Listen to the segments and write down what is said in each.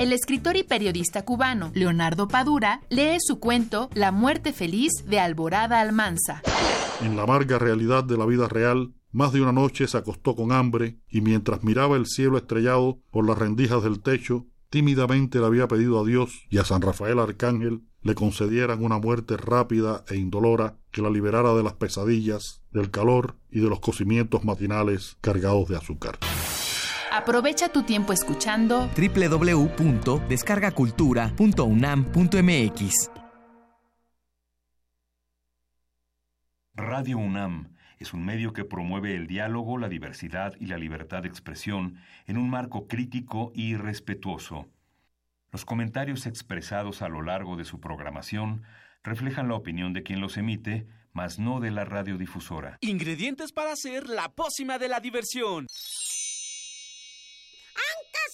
el escritor y periodista cubano Leonardo Padura lee su cuento La muerte feliz de Alborada Almanza. En la amarga realidad de la vida real, más de una noche se acostó con hambre y mientras miraba el cielo estrellado por las rendijas del techo, tímidamente le había pedido a Dios y a San Rafael Arcángel le concedieran una muerte rápida e indolora que la liberara de las pesadillas, del calor y de los cocimientos matinales cargados de azúcar. Aprovecha tu tiempo escuchando www.descargacultura.unam.mx. Radio UNAM es un medio que promueve el diálogo, la diversidad y la libertad de expresión en un marco crítico y respetuoso. Los comentarios expresados a lo largo de su programación reflejan la opinión de quien los emite, mas no de la radiodifusora. Ingredientes para hacer la pócima de la diversión.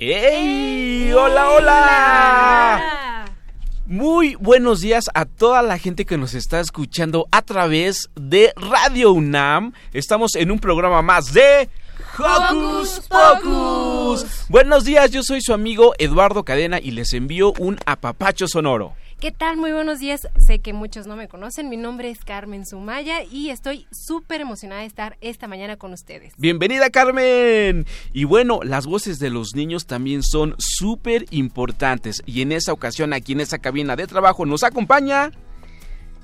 ¡Ey! ¡Hola, hola! Muy buenos días a toda la gente que nos está escuchando a través de Radio UNAM. Estamos en un programa más de Hocus Pocus. Buenos días, yo soy su amigo Eduardo Cadena y les envío un apapacho sonoro. ¿Qué tal? Muy buenos días. Sé que muchos no me conocen. Mi nombre es Carmen Sumaya y estoy súper emocionada de estar esta mañana con ustedes. Bienvenida, Carmen. Y bueno, las voces de los niños también son súper importantes. Y en esa ocasión, aquí en esa cabina de trabajo, nos acompaña...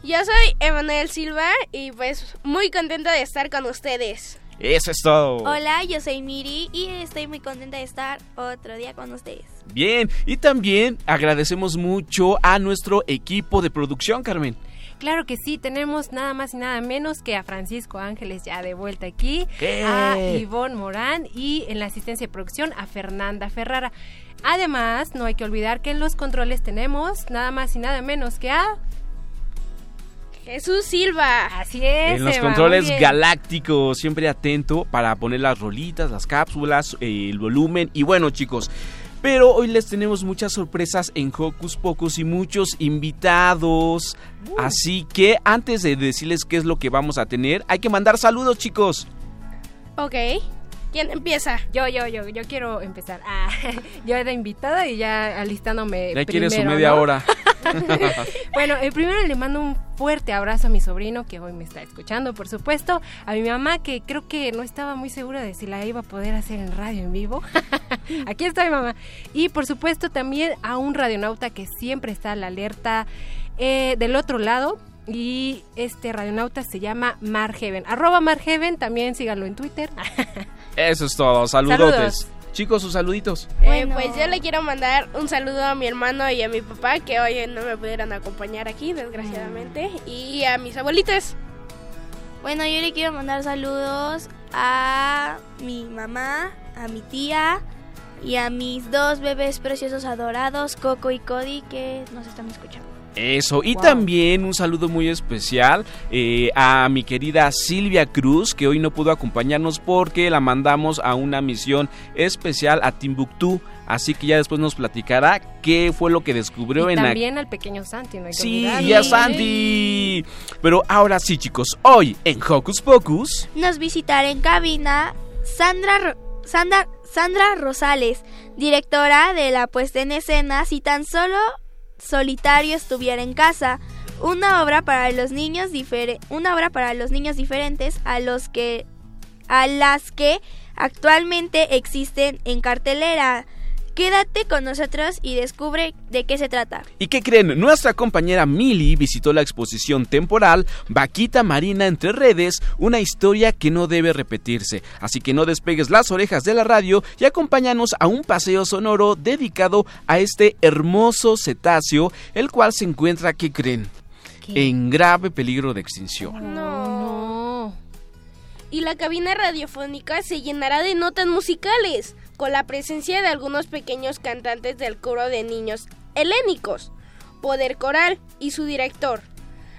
Yo soy Emanuel Silva y pues muy contenta de estar con ustedes. Eso es todo. Hola, yo soy Miri y estoy muy contenta de estar otro día con ustedes. Bien, y también agradecemos mucho a nuestro equipo de producción, Carmen. Claro que sí, tenemos nada más y nada menos que a Francisco Ángeles ya de vuelta aquí, ¿Qué? a Ivonne Morán y en la asistencia de producción a Fernanda Ferrara. Además, no hay que olvidar que en los controles tenemos nada más y nada menos que a Jesús Silva. Así es. En los Eva, controles galácticos, siempre atento para poner las rolitas, las cápsulas, el volumen. Y bueno, chicos, pero hoy les tenemos muchas sorpresas en Hocus Pocus y muchos invitados. Así que antes de decirles qué es lo que vamos a tener, hay que mandar saludos, chicos. Ok. ¿Quién empieza? Yo, yo, yo, yo quiero empezar. Ah, yo era invitada y ya alistándome. Ya quiere su media ¿no? hora. bueno, eh, primero le mando un fuerte abrazo a mi sobrino que hoy me está escuchando, por supuesto. A mi mamá que creo que no estaba muy segura de si la iba a poder hacer en radio en vivo. Aquí está mi mamá. Y por supuesto también a un radionauta que siempre está a la alerta eh, del otro lado. Y este radionauta se llama Marheaven. Arroba Marheaven, también síganlo en Twitter. Eso es todo. Saludotes. Saludos. Chicos, sus saluditos. Eh, pues yo le quiero mandar un saludo a mi hermano y a mi papá que hoy no me pudieron acompañar aquí, desgraciadamente. Y a mis abuelitos. Bueno, yo le quiero mandar saludos a mi mamá, a mi tía y a mis dos bebés preciosos adorados, Coco y Cody, que nos están escuchando. Eso, y Wow. también un saludo muy especial eh, a mi querida Silvia Cruz, que hoy no pudo acompañarnos porque la mandamos a una misión especial a Timbuktu. Así que ya después nos platicará qué fue lo que descubrió y en la... también al pequeño Santi, no hay que Sí, olvidarlo. y a Santi. Pero ahora sí, chicos, hoy en Hocus Pocus... Nos visitará en cabina Sandra, Sandra, Sandra Rosales, directora de la puesta en escena Si tan solo solitario estuviera en casa, una obra para los niños una obra para los niños diferentes a los que a las que actualmente existen en cartelera. Quédate con nosotros y descubre de qué se trata. ¿Y qué creen? Nuestra compañera Mili visitó la exposición temporal Vaquita Marina entre redes, una historia que no debe repetirse. Así que no despegues las orejas de la radio y acompáñanos a un paseo sonoro dedicado a este hermoso cetáceo, el cual se encuentra, ¿qué creen? En grave peligro de extinción. No. Y la cabina radiofónica se llenará de notas musicales con la presencia de algunos pequeños cantantes del coro de niños helénicos, Poder Coral y su director,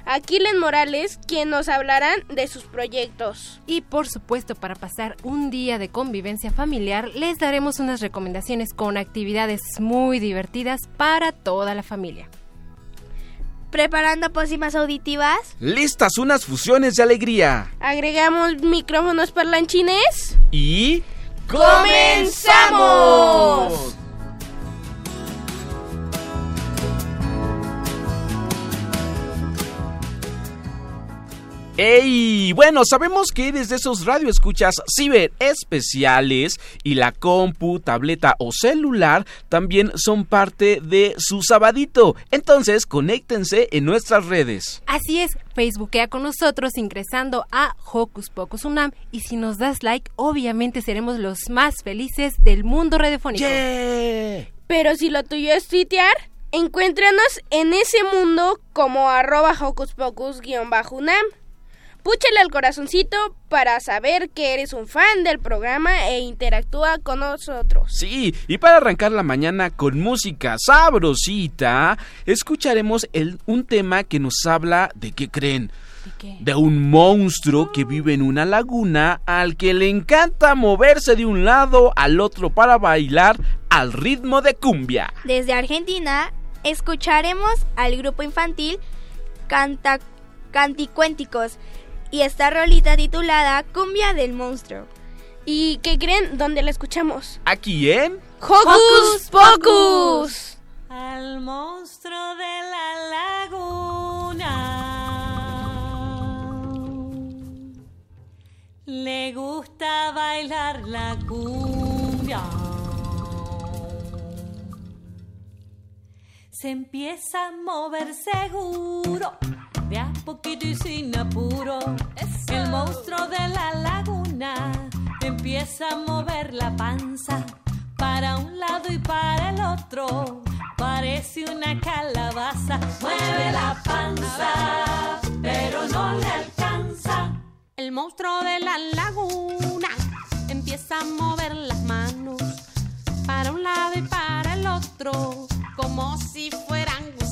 Aquiles Morales, quien nos hablarán de sus proyectos. Y por supuesto, para pasar un día de convivencia familiar, les daremos unas recomendaciones con actividades muy divertidas para toda la familia. ¿Preparando pócimas auditivas? Listas unas fusiones de alegría. Agregamos micrófonos parlanchines. Y... ¡Comenzamos! ¡Ey! Bueno, sabemos que desde esos radioescuchas ciber especiales y la compu, tableta o celular también son parte de su sabadito. Entonces, conéctense en nuestras redes. Así es, Facebookea con nosotros ingresando a Hocus Pocus Unam y si nos das like, obviamente seremos los más felices del mundo radiofónico. Pero si lo tuyo es tuitear, encuéntranos en ese mundo como arroba Hocus Pocus-Unam. Púchale al corazoncito para saber que eres un fan del programa e interactúa con nosotros. Sí, y para arrancar la mañana con música sabrosita, escucharemos el, un tema que nos habla de qué creen. ¿De qué? De un monstruo que vive en una laguna al que le encanta moverse de un lado al otro para bailar al ritmo de cumbia. Desde Argentina, escucharemos al grupo infantil Canta Canticuénticos y esta rolita titulada Cumbia del Monstruo. ¿Y qué creen? ¿Dónde la escuchamos? Aquí en ¡Hocus Pocus! Al monstruo de la laguna le gusta bailar la cumbia. Se empieza a mover seguro, de a poquito y sin apuro. El monstruo de la laguna empieza a mover la panza para un lado y para el otro. Parece una calabaza. Mueve la panza, pero no le alcanza. El monstruo de la laguna empieza a mover las manos para un lado y para el otro, como si fueran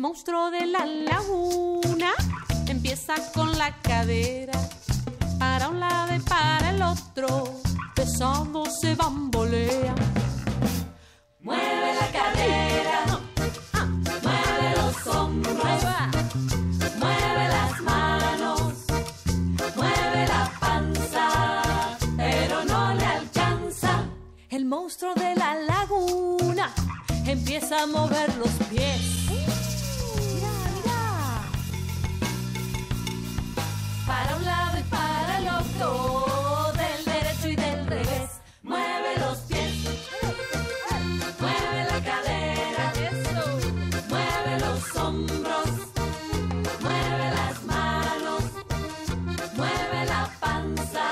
monstruo de la laguna empieza con la cadera para un lado y para el otro, pesando se bambolea. Mueve la cadera, mueve los hombros, mueve las manos, mueve la panza, pero no le alcanza. El monstruo de la laguna empieza a mover los pies. Para un lado y para el otro, del derecho y del revés. Mueve los pies, mueve la cadera, mueve los hombros, mueve las manos, mueve la panza,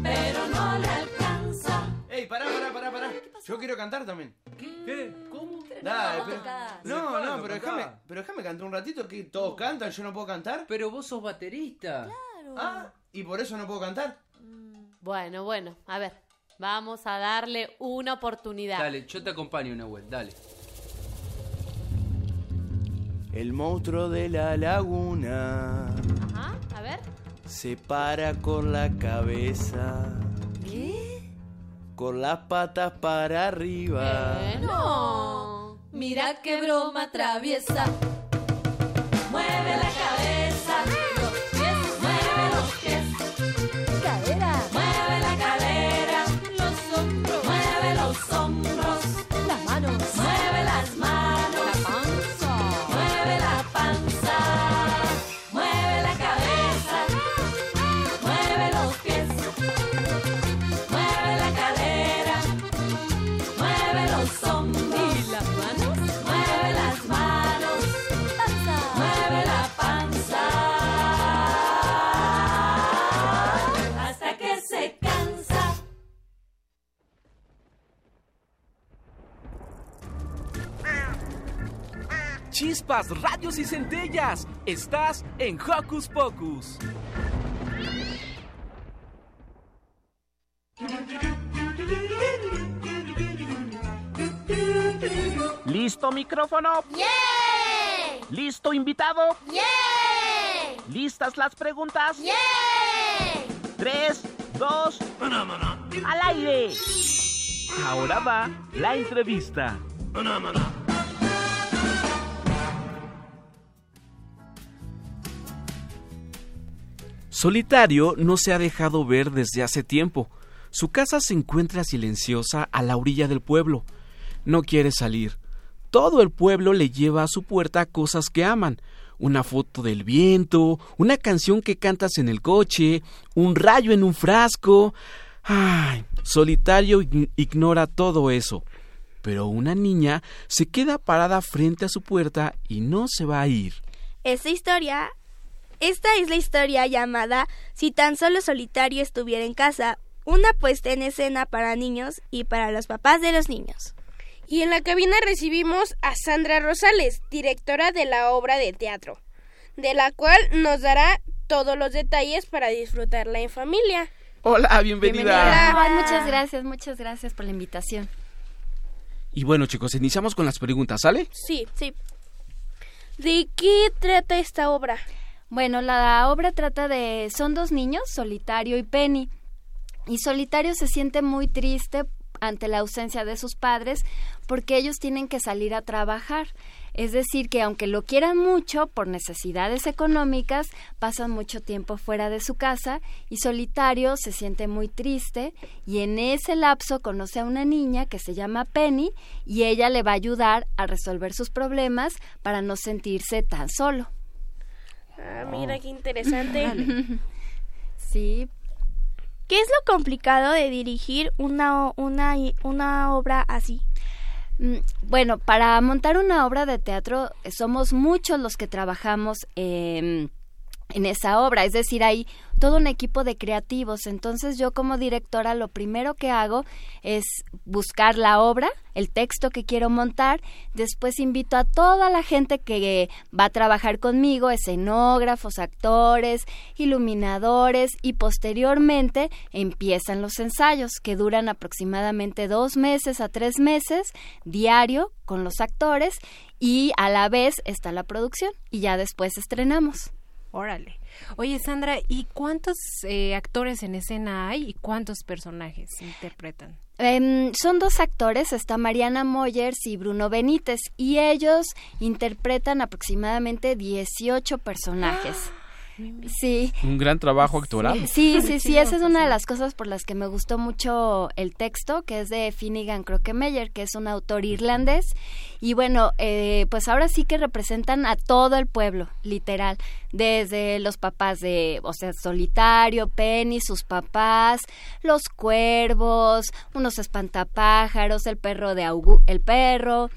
pero no le alcanza. Ey, pará, pará, pará, pará. Yo quiero cantar también. ¿Qué? ¿Cómo? Dale, no, pero- no, Claro, no, pero déjame, pero déjame cantar un ratito que todos cantan, yo no puedo cantar. Pero vos sos baterista. Ah, y por eso no puedo cantar. Bueno, bueno, a ver, vamos a darle una oportunidad. Dale, yo te acompaño, Nahuel, dale. El monstruo de la laguna Ajá, a ver. se para con la cabeza. ¿Qué? con las patas para arriba. No, mira qué broma traviesa. Mueve la cabeza, Chispas, radios y centellas. Estás en Hocus Pocus. ¿Listo micrófono? ¿Listo invitado? ¿Listas las preguntas? Tres, dos, al aire. Ahora va la entrevista. Solitario no se ha dejado ver desde hace tiempo. Su casa se encuentra silenciosa a la orilla del pueblo. No quiere salir. Todo el pueblo le lleva a su puerta cosas que aman. Una foto del viento, una canción que cantas en el coche, un rayo en un frasco. Ay, solitario ign- ignora todo eso. Pero una niña se queda parada frente a su puerta y no se va a ir. Esta historia, esta es la historia llamada Si tan solo solitario estuviera en casa, una puesta en escena para niños y para los papás de los niños. Y en la cabina recibimos a Sandra Rosales, directora de la obra de teatro, de la cual nos dará todos los detalles para disfrutarla en familia. Hola, bienvenida. Ay, muchas gracias, muchas gracias por la invitación. Y bueno, chicos, iniciamos con las preguntas, ¿sale? Sí, sí. ¿De qué trata esta obra? Bueno, la obra trata de... Son dos niños, Solitario y Penny. Y Solitario se siente muy triste ante la ausencia de sus padres porque ellos tienen que salir a trabajar. Es decir, que aunque lo quieran mucho por necesidades económicas, pasan mucho tiempo fuera de su casa y Solitario se siente muy triste y en ese lapso conoce a una niña que se llama Penny y ella le va a ayudar a resolver sus problemas para no sentirse tan solo. Ah, mira qué interesante. sí. ¿Qué es lo complicado de dirigir una, una, una obra así? Mm, Bueno, para montar una obra de teatro eh, somos muchos los que trabajamos em, en esa obra, es decir, hay todo un equipo de creativos. Entonces yo como directora lo primero que hago es buscar la obra, el texto que quiero montar, después invito a toda la gente que va a trabajar conmigo, escenógrafos, actores, iluminadores y posteriormente empiezan los ensayos que duran aproximadamente dos meses a tres meses diario con los actores y a la vez está la producción y ya después estrenamos. Órale. Oye, Sandra, ¿y cuántos eh, actores en escena hay y cuántos personajes interpretan? Em, son dos actores, está Mariana Moyers y Bruno Benítez, y ellos interpretan aproximadamente 18 personajes. Sí. Un gran trabajo actoral. Sí, sí, sí, esa es una de las cosas por las que me gustó mucho el texto, que es de Finnegan Crokemeyer, que es un autor irlandés. Y bueno, eh, pues ahora sí que representan a todo el pueblo, literal, desde los papás de, o sea, Solitario, Penny, sus papás, los cuervos, unos espantapájaros, el perro de Augu el perro,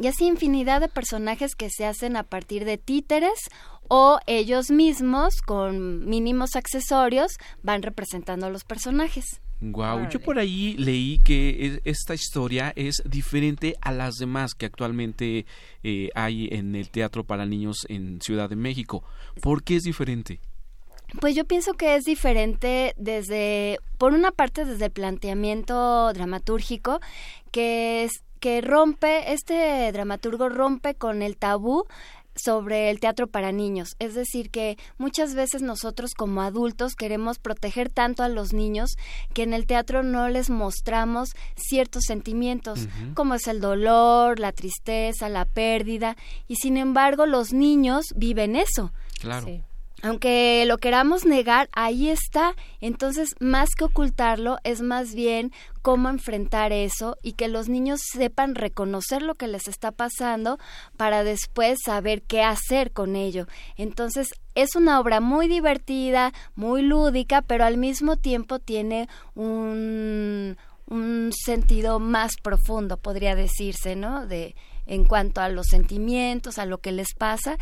y así infinidad de personajes que se hacen a partir de títeres o ellos mismos con mínimos accesorios van representando a los personajes. Wow, yo por ahí leí que es- esta historia es diferente a las demás que actualmente eh, hay en el teatro para niños en Ciudad de México. ¿Por qué es diferente? Pues yo pienso que es diferente desde, por una parte, desde el planteamiento dramatúrgico, que es que rompe, este dramaturgo rompe con el tabú sobre el teatro para niños. Es decir, que muchas veces nosotros como adultos queremos proteger tanto a los niños que en el teatro no les mostramos ciertos sentimientos, como es el dolor, la tristeza, la pérdida, y sin embargo los niños viven eso. Claro aunque lo queramos negar, ahí está. Entonces, más que ocultarlo, es más bien cómo enfrentar eso y que los niños sepan reconocer lo que les está pasando para después saber qué hacer con ello. Entonces, es una obra muy divertida, muy lúdica, pero al mismo tiempo tiene un, un sentido más profundo, podría decirse, ¿no? De en cuanto a los sentimientos, a lo que les pasa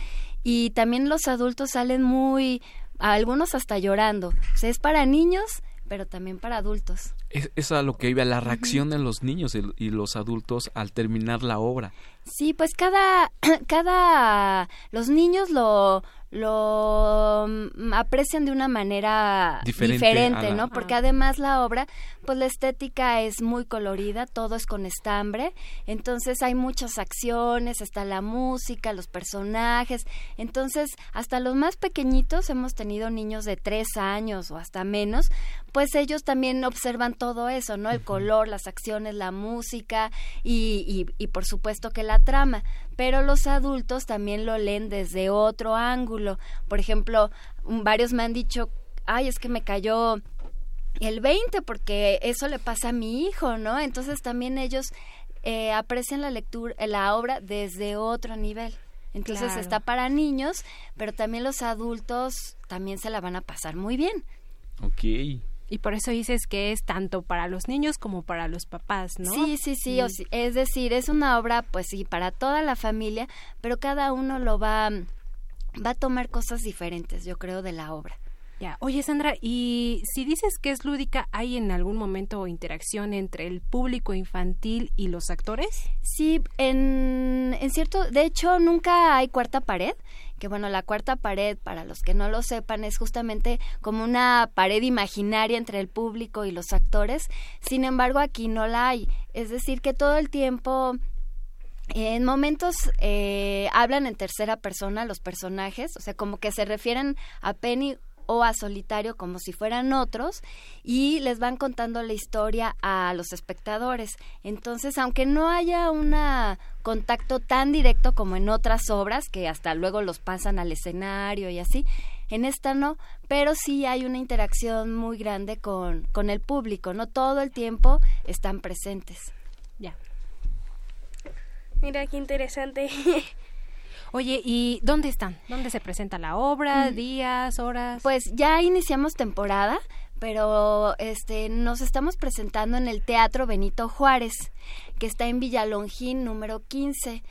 y también los adultos salen muy, algunos hasta llorando. O sea, es para niños, pero también para adultos. Es, es a lo que iba la reacción de los niños y, los adultos al terminar la obra. Sí, pues cada, cada, los niños lo, lo mm, aprecian de una manera diferente, ¿no? Porque además la obra, pues la estética es muy colorida, todo es con estambre, entonces hay muchas acciones, está la música, los personajes, entonces hasta los más pequeñitos hemos tenido niños de tres años o hasta menos, pues ellos también observan todo eso, ¿no? El color, las acciones, la música y, y, y por supuesto que la trama pero los adultos también lo leen desde otro ángulo. Por ejemplo, varios me han dicho, ay, es que me cayó el 20 porque eso le pasa a mi hijo, ¿no? Entonces también ellos eh, aprecian la lectura, la obra desde otro nivel. Entonces está para niños, pero también los adultos también se la van a pasar muy bien. Ok. Y por eso dices que es tanto para los niños como para los papás, ¿no? Sí, sí, sí. es decir, es una obra, pues sí, para toda la familia, pero cada uno lo va, va a tomar cosas diferentes, yo creo, de la obra. Oye, Sandra, y si dices que es lúdica, ¿hay en algún momento interacción entre el público infantil y los actores? Sí, en, en cierto, de hecho, nunca hay cuarta pared que bueno, la cuarta pared, para los que no lo sepan, es justamente como una pared imaginaria entre el público y los actores. Sin embargo, aquí no la hay. Es decir, que todo el tiempo en momentos eh, hablan en tercera persona los personajes, o sea, como que se refieren a Penny o a solitario como si fueran otros y les van contando la historia a los espectadores. Entonces, aunque no haya un contacto tan directo como en otras obras, que hasta luego los pasan al escenario y así, en esta no, pero sí hay una interacción muy grande con, con el público, ¿no? Todo el tiempo están presentes. Ya. Mira qué interesante. Oye, ¿y dónde están? ¿Dónde se presenta la obra? Mm. ¿Días, horas? Pues ya iniciamos temporada, pero este nos estamos presentando en el Teatro Benito Juárez, que está en Villalongín número 15,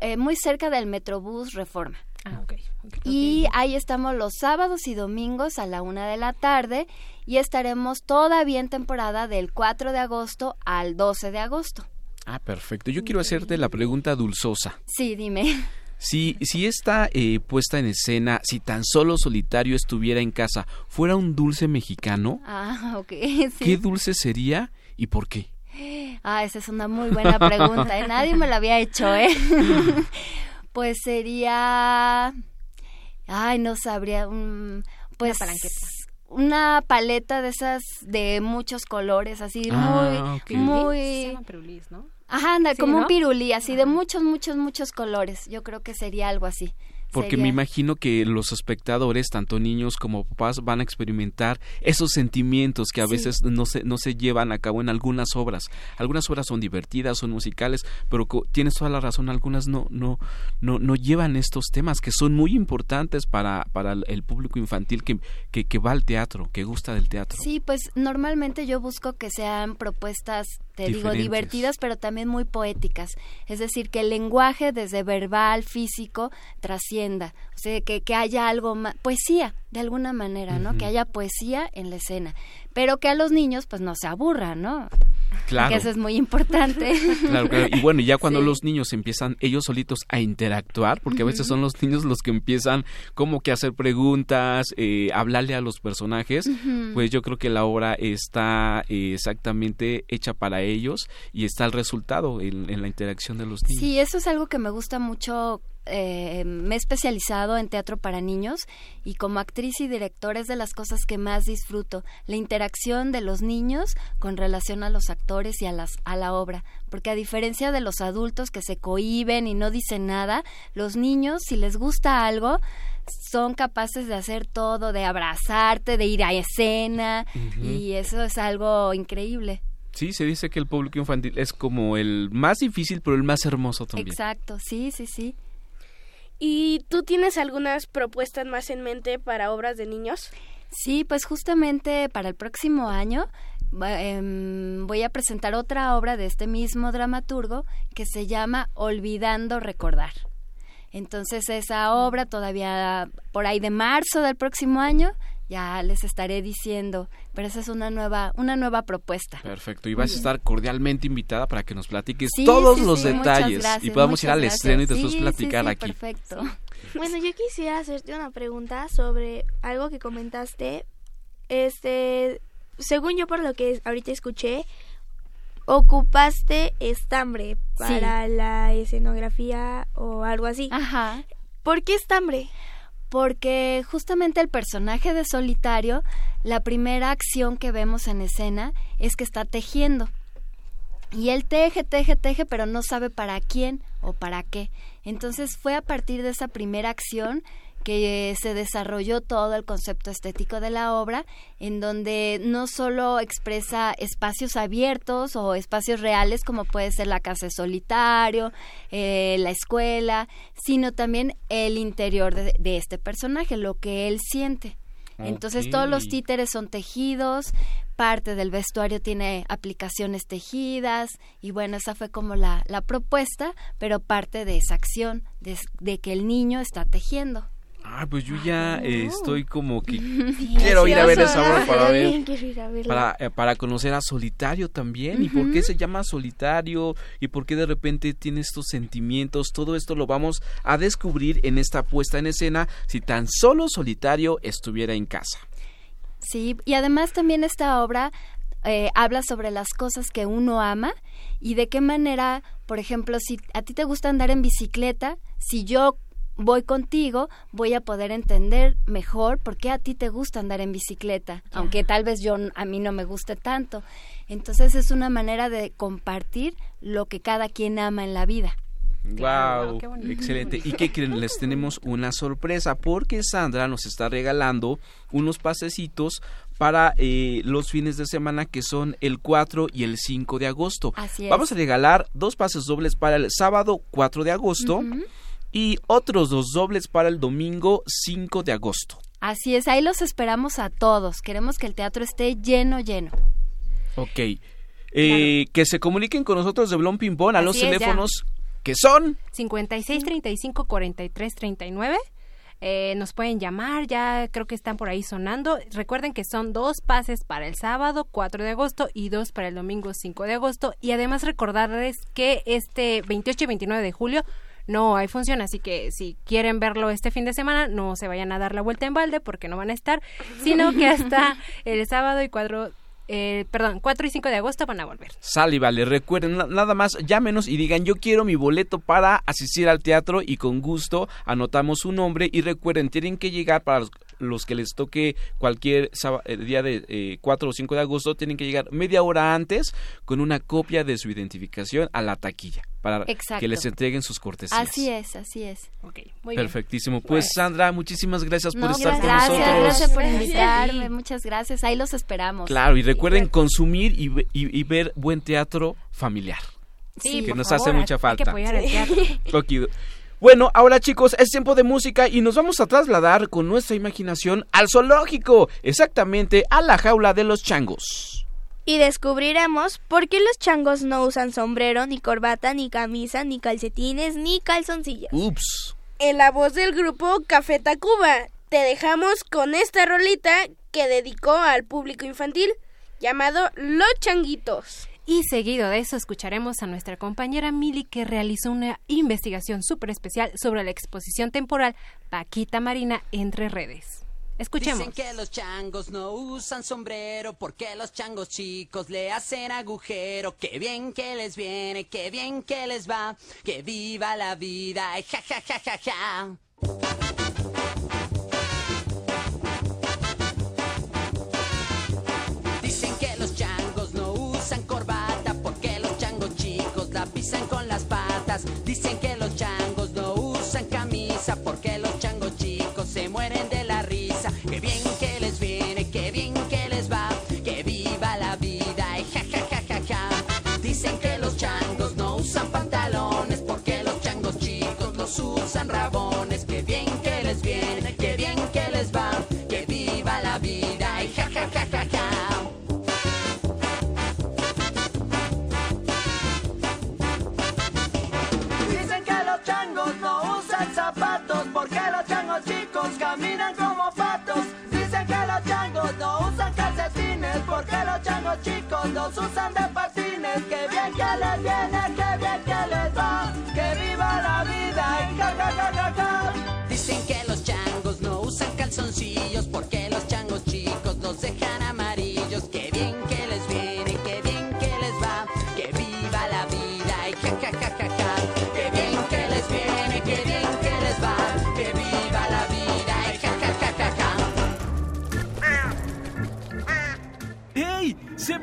eh, muy cerca del Metrobús Reforma. Ah, okay, y ahí estamos los sábados y domingos a la una de la tarde y estaremos todavía en temporada del 4 de agosto al 12 de agosto. Ah, perfecto. Yo quiero hacerte la pregunta dulzosa. Sí, dime. Si, si esta eh, puesta en escena, si tan solo solitario estuviera en casa, fuera un dulce mexicano, ah, ¿qué dulce sería y por qué? Ah, esa es una muy buena pregunta. ¿eh? Nadie me la había hecho, ¿eh? pues sería... Ay, no sabría. pues una, paleta de esas de muchos colores, así ah, muy, muy. ¿no? Ajá, anda, como un pirulí, así de muchos, muchos, muchos colores. Yo creo que sería algo así. Porque me imagino que los espectadores, tanto niños como papás, van a experimentar esos sentimientos que a veces no se, no se llevan a cabo en algunas obras. Algunas obras son divertidas, son musicales, pero tienes toda la razón, algunas no, no, no, no llevan estos temas que son muy importantes para, para el público infantil que, que, que va al teatro, que gusta del teatro. Sí, pues normalmente yo busco que sean propuestas digo, divertidas, pero también muy poéticas. Es decir, que el lenguaje desde verbal, físico, trascienda. O sea, que, que haya algo más, poesía, de alguna manera, ¿no? Que haya poesía en la escena. Pero que a los niños, pues, no se aburran, ¿no? Claro. Que eso es muy importante. Claro, claro. Y bueno, ya cuando los niños empiezan ellos solitos a interactuar, porque a veces son los niños los que empiezan como que a hacer preguntas, eh, hablarle a los personajes, pues yo creo que la obra está eh, exactamente hecha para ellos y está el resultado en, la interacción de los niños. Sí, eso es algo que me gusta mucho eh, me he especializado en teatro para niños y como actriz y directora es de las cosas que más disfruto, la interacción de los niños con relación a los actores y a, las, a la obra, porque a diferencia de los adultos que se cohiben y no dicen nada, los niños, si les gusta algo, son capaces de hacer todo, de abrazarte, de ir a escena y eso es algo increíble. Sí, se dice que el público infantil es como el más difícil, pero el más hermoso también. Exacto, sí, sí, sí. ¿Y tú tienes algunas propuestas más en mente para obras de niños? Sí, pues justamente para el próximo año em, voy a presentar otra obra de este mismo dramaturgo que se llama Olvidando Recordar. Entonces esa obra todavía por ahí de marzo del próximo año ya les estaré diciendo, pero esa es una nueva, una nueva propuesta. Perfecto, y vas a estar cordialmente invitada para que nos platiques todos los detalles y podamos ir al estreno y después platicar aquí. Perfecto. Bueno, yo quisiera hacerte una pregunta sobre algo que comentaste. Este, según yo por lo que ahorita escuché, ocupaste estambre para la escenografía o algo así. Ajá. ¿Por qué estambre? Porque justamente el personaje de Solitario, la primera acción que vemos en escena es que está tejiendo. Y él teje, teje, teje, pero no sabe para quién o para qué. Entonces fue a partir de esa primera acción que se desarrolló todo el concepto estético de la obra, en donde no solo expresa espacios abiertos o espacios reales, como puede ser la casa de solitario, eh, la escuela, sino también el interior de, este personaje, lo que él siente. Entonces todos los títeres son tejidos, parte del vestuario tiene aplicaciones tejidas y bueno, esa fue como la, la propuesta, pero parte de esa acción de que el niño está tejiendo. Ah, pues yo ya estoy como que quiero ir a ver esa obra para ver para, eh, para conocer a Solitario también. Y por qué se llama Solitario y por qué de repente tiene estos sentimientos, todo esto lo vamos a descubrir en esta puesta en escena si tan solo Solitario estuviera en casa. Sí, y además también esta obra eh, habla sobre las cosas que uno ama y de qué manera, por ejemplo, si a ti te gusta andar en bicicleta, si yo voy contigo, voy a poder entender mejor por qué a ti te gusta andar en bicicleta, aunque tal vez yo a mí no me guste tanto. Entonces es una manera de compartir lo que cada quien ama en la vida. Wow, excelente. ¿Y qué creen? Les tenemos una sorpresa porque Sandra nos está regalando unos pasecitos para eh, los fines de semana que son el 4 y el 5 de agosto. Así es. Vamos a regalar dos pases dobles para el sábado 4 de agosto y otros dos dobles para el domingo 5 de agosto. Así es, ahí los esperamos a todos. Queremos que el teatro esté lleno, lleno. Ok. Eh, Que se comuniquen con nosotros de Blon Pimpón a los teléfonos que son 56 35 43 39. Eh, nos pueden llamar, ya creo que están por ahí sonando. Recuerden que son dos pases para el sábado 4 de agosto y dos para el domingo 5 de agosto. Y además recordarles que este 28 y 29 de julio no hay función, así que si quieren verlo este fin de semana, no se vayan a dar la vuelta en balde porque no van a estar, sino que hasta el sábado y cuatro eh, perdón, 4 y 5 de agosto van a volver. Sal y vale, recuerden, nada más llámenos y digan yo quiero mi boleto para asistir al teatro y con gusto anotamos su nombre y recuerden, tienen que llegar para los, que les toque cualquier eh, día de eh, 4 o 5 de agosto, tienen que llegar media hora antes con una copia de su identificación a la taquilla para que les entreguen sus cortesías. Así es, así es. Okay, muy Perfectísimo. Pues Sandra, muchísimas gracias por estar con nosotros. Gracias por invitarme, muchas gracias. Ahí los esperamos. Claro, y recuerden consumir y, ver buen teatro familiar. Sí, que nos hace mucha falta. Hay que apoyar el teatro. Bueno, ahora chicos, es tiempo de música y nos vamos a trasladar con nuestra imaginación al zoológico, exactamente a la jaula de los changos y descubriremos por qué los changos no usan sombrero, ni corbata, ni camisa, ni calcetines, ni calzoncillos. Ups. En la voz del grupo Café Tacuba, te dejamos con esta rolita que dedicó al público infantil llamado Los Changuitos. Y seguido de eso escucharemos a nuestra compañera Mili que realizó una investigación súper especial sobre la exposición temporal Paquita Marina entre redes. Escuchemos. Dicen que los changos no usan sombrero porque los changos chicos le hacen agujero. Qué bien que les viene, qué bien que les va, que viva la vida, ja ja ja ja ja. Dicen que porque los changos chicos caminan como patos. Dicen que los changos no usan calcetines porque los changos chicos los usan de patines. Que bien que les viene, que bien que les va, que viva la vida y ja ja ja. Dicen que los changos no usan calzoncillos porque los changos chicos los dejan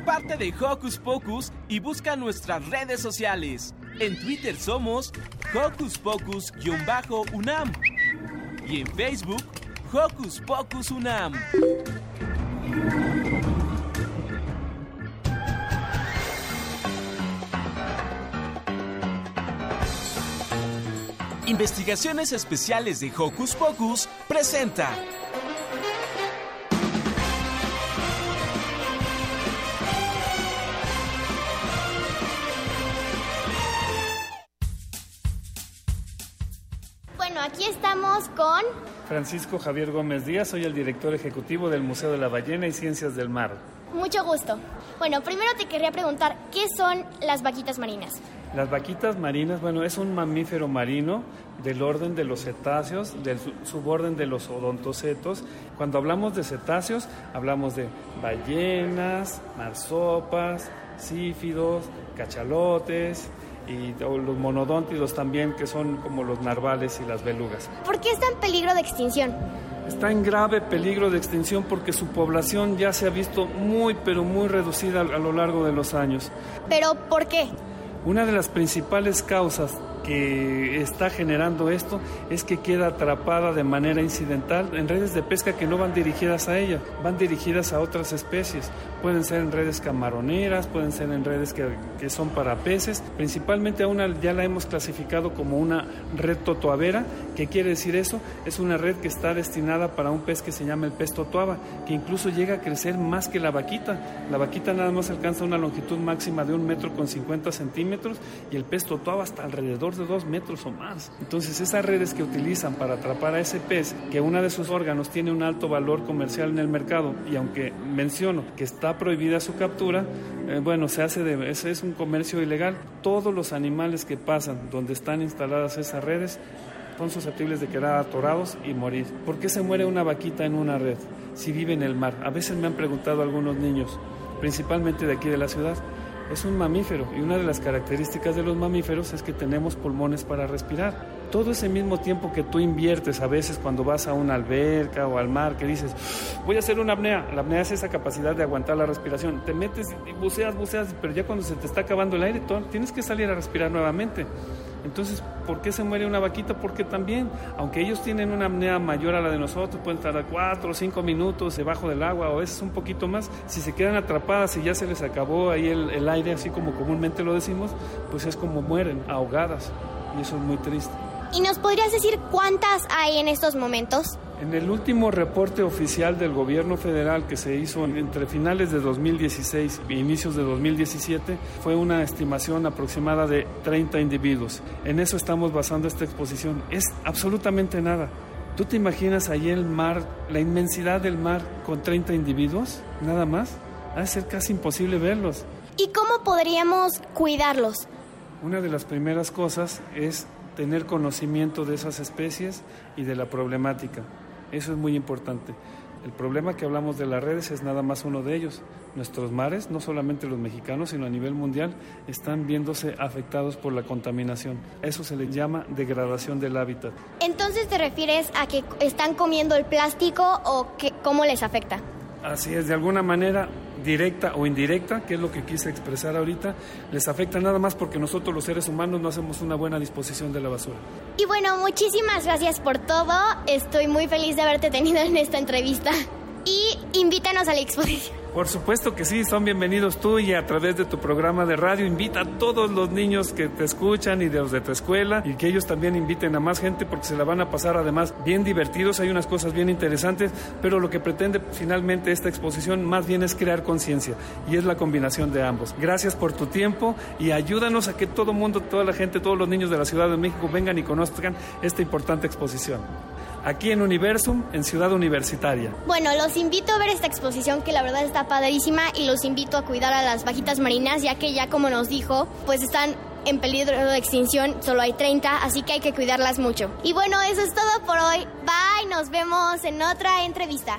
parte de Hocus Pocus y busca nuestras redes sociales. En Twitter somos Hocus Pocus-UNAM y en Facebook Hocus Pocus UNAM. Investigaciones Especiales de Hocus Pocus presenta con... Francisco Javier Gómez Díaz, soy el director ejecutivo del Museo de la Ballena y Ciencias del Mar. Mucho gusto. Bueno, primero te querría preguntar, ¿qué son las vaquitas marinas? Las vaquitas marinas, bueno, es un mamífero marino del orden de los cetáceos, del su- suborden de los odontocetos. Cuando hablamos de cetáceos, hablamos de ballenas, marsopas, sífidos, cachalotes y los monodóntidos también, que son como los narvales y las belugas. ¿Por qué está en peligro de extinción? Está en grave peligro de extinción porque su población ya se ha visto muy, pero muy reducida a lo largo de los años. ¿Pero por qué? Una de las principales causas está generando esto es que queda atrapada de manera incidental en redes de pesca que no van dirigidas a ella, van dirigidas a otras especies. Pueden ser en redes camaroneras, pueden ser en redes que, que son para peces. Principalmente a una ya la hemos clasificado como una red totoavera. ¿Qué quiere decir eso? Es una red que está destinada para un pez que se llama el pez totoaba, que incluso llega a crecer más que la vaquita. La vaquita nada más alcanza una longitud máxima de un metro con 50 centímetros y el pez totoaba hasta alrededor de dos metros o más. Entonces esas redes que utilizan para atrapar a ese pez, que una de sus órganos tiene un alto valor comercial en el mercado y aunque menciono que está prohibida su captura, eh, bueno, se hace de, ese es un comercio ilegal. Todos los animales que pasan donde están instaladas esas redes son susceptibles de quedar atorados y morir. ¿Por qué se muere una vaquita en una red si vive en el mar? A veces me han preguntado algunos niños, principalmente de aquí de la ciudad. Es un mamífero y una de las características de los mamíferos es que tenemos pulmones para respirar. Todo ese mismo tiempo que tú inviertes a veces cuando vas a una alberca o al mar, que dices, voy a hacer una apnea. La apnea es esa capacidad de aguantar la respiración. Te metes y buceas, buceas, pero ya cuando se te está acabando el aire, tienes que salir a respirar nuevamente. Entonces, ¿por qué se muere una vaquita? Porque también, aunque ellos tienen una apnea mayor a la de nosotros, pueden tardar cuatro o cinco minutos debajo del agua o veces un poquito más, si se quedan atrapadas y ya se les acabó ahí el aire, así como comúnmente lo decimos, pues es como mueren, ahogadas. Y eso es muy triste. ¿Y nos podrías decir cuántas hay en estos momentos? En el último reporte oficial del gobierno federal que se hizo entre finales de 2016 e inicios de 2017 fue una estimación aproximada de 30 individuos. En eso estamos basando esta exposición. Es absolutamente nada. ¿Tú te imaginas allí el mar, la inmensidad del mar con 30 individuos? Nada más. Ha de ser casi imposible verlos. ¿Y cómo podríamos cuidarlos? Una de las primeras cosas es tener conocimiento de esas especies y de la problemática. Eso es muy importante. El problema que hablamos de las redes es nada más uno de ellos. Nuestros mares, no solamente los mexicanos, sino a nivel mundial, están viéndose afectados por la contaminación. Eso se le llama degradación del hábitat. Entonces te refieres a que están comiendo el plástico o que, cómo les afecta? Así es, de alguna manera directa o indirecta, que es lo que quise expresar ahorita, les afecta nada más porque nosotros los seres humanos no hacemos una buena disposición de la basura. Y bueno, muchísimas gracias por todo. Estoy muy feliz de haberte tenido en esta entrevista. Y invítanos a la exposición. Por supuesto que sí, son bienvenidos tú y a través de tu programa de radio invita a todos los niños que te escuchan y de los de tu escuela y que ellos también inviten a más gente porque se la van a pasar además bien divertidos, hay unas cosas bien interesantes, pero lo que pretende finalmente esta exposición más bien es crear conciencia y es la combinación de ambos. Gracias por tu tiempo y ayúdanos a que todo mundo, toda la gente, todos los niños de la Ciudad de México vengan y conozcan esta importante exposición aquí en Universum, en Ciudad Universitaria. Bueno, los invito a ver esta exposición que la verdad está padrísima y los invito a cuidar a las vaquitas marinas, ya que ya como nos dijo, pues están en peligro de extinción, solo hay 30, así que hay que cuidarlas mucho. Y bueno, eso es todo por hoy. Bye, nos vemos en otra entrevista.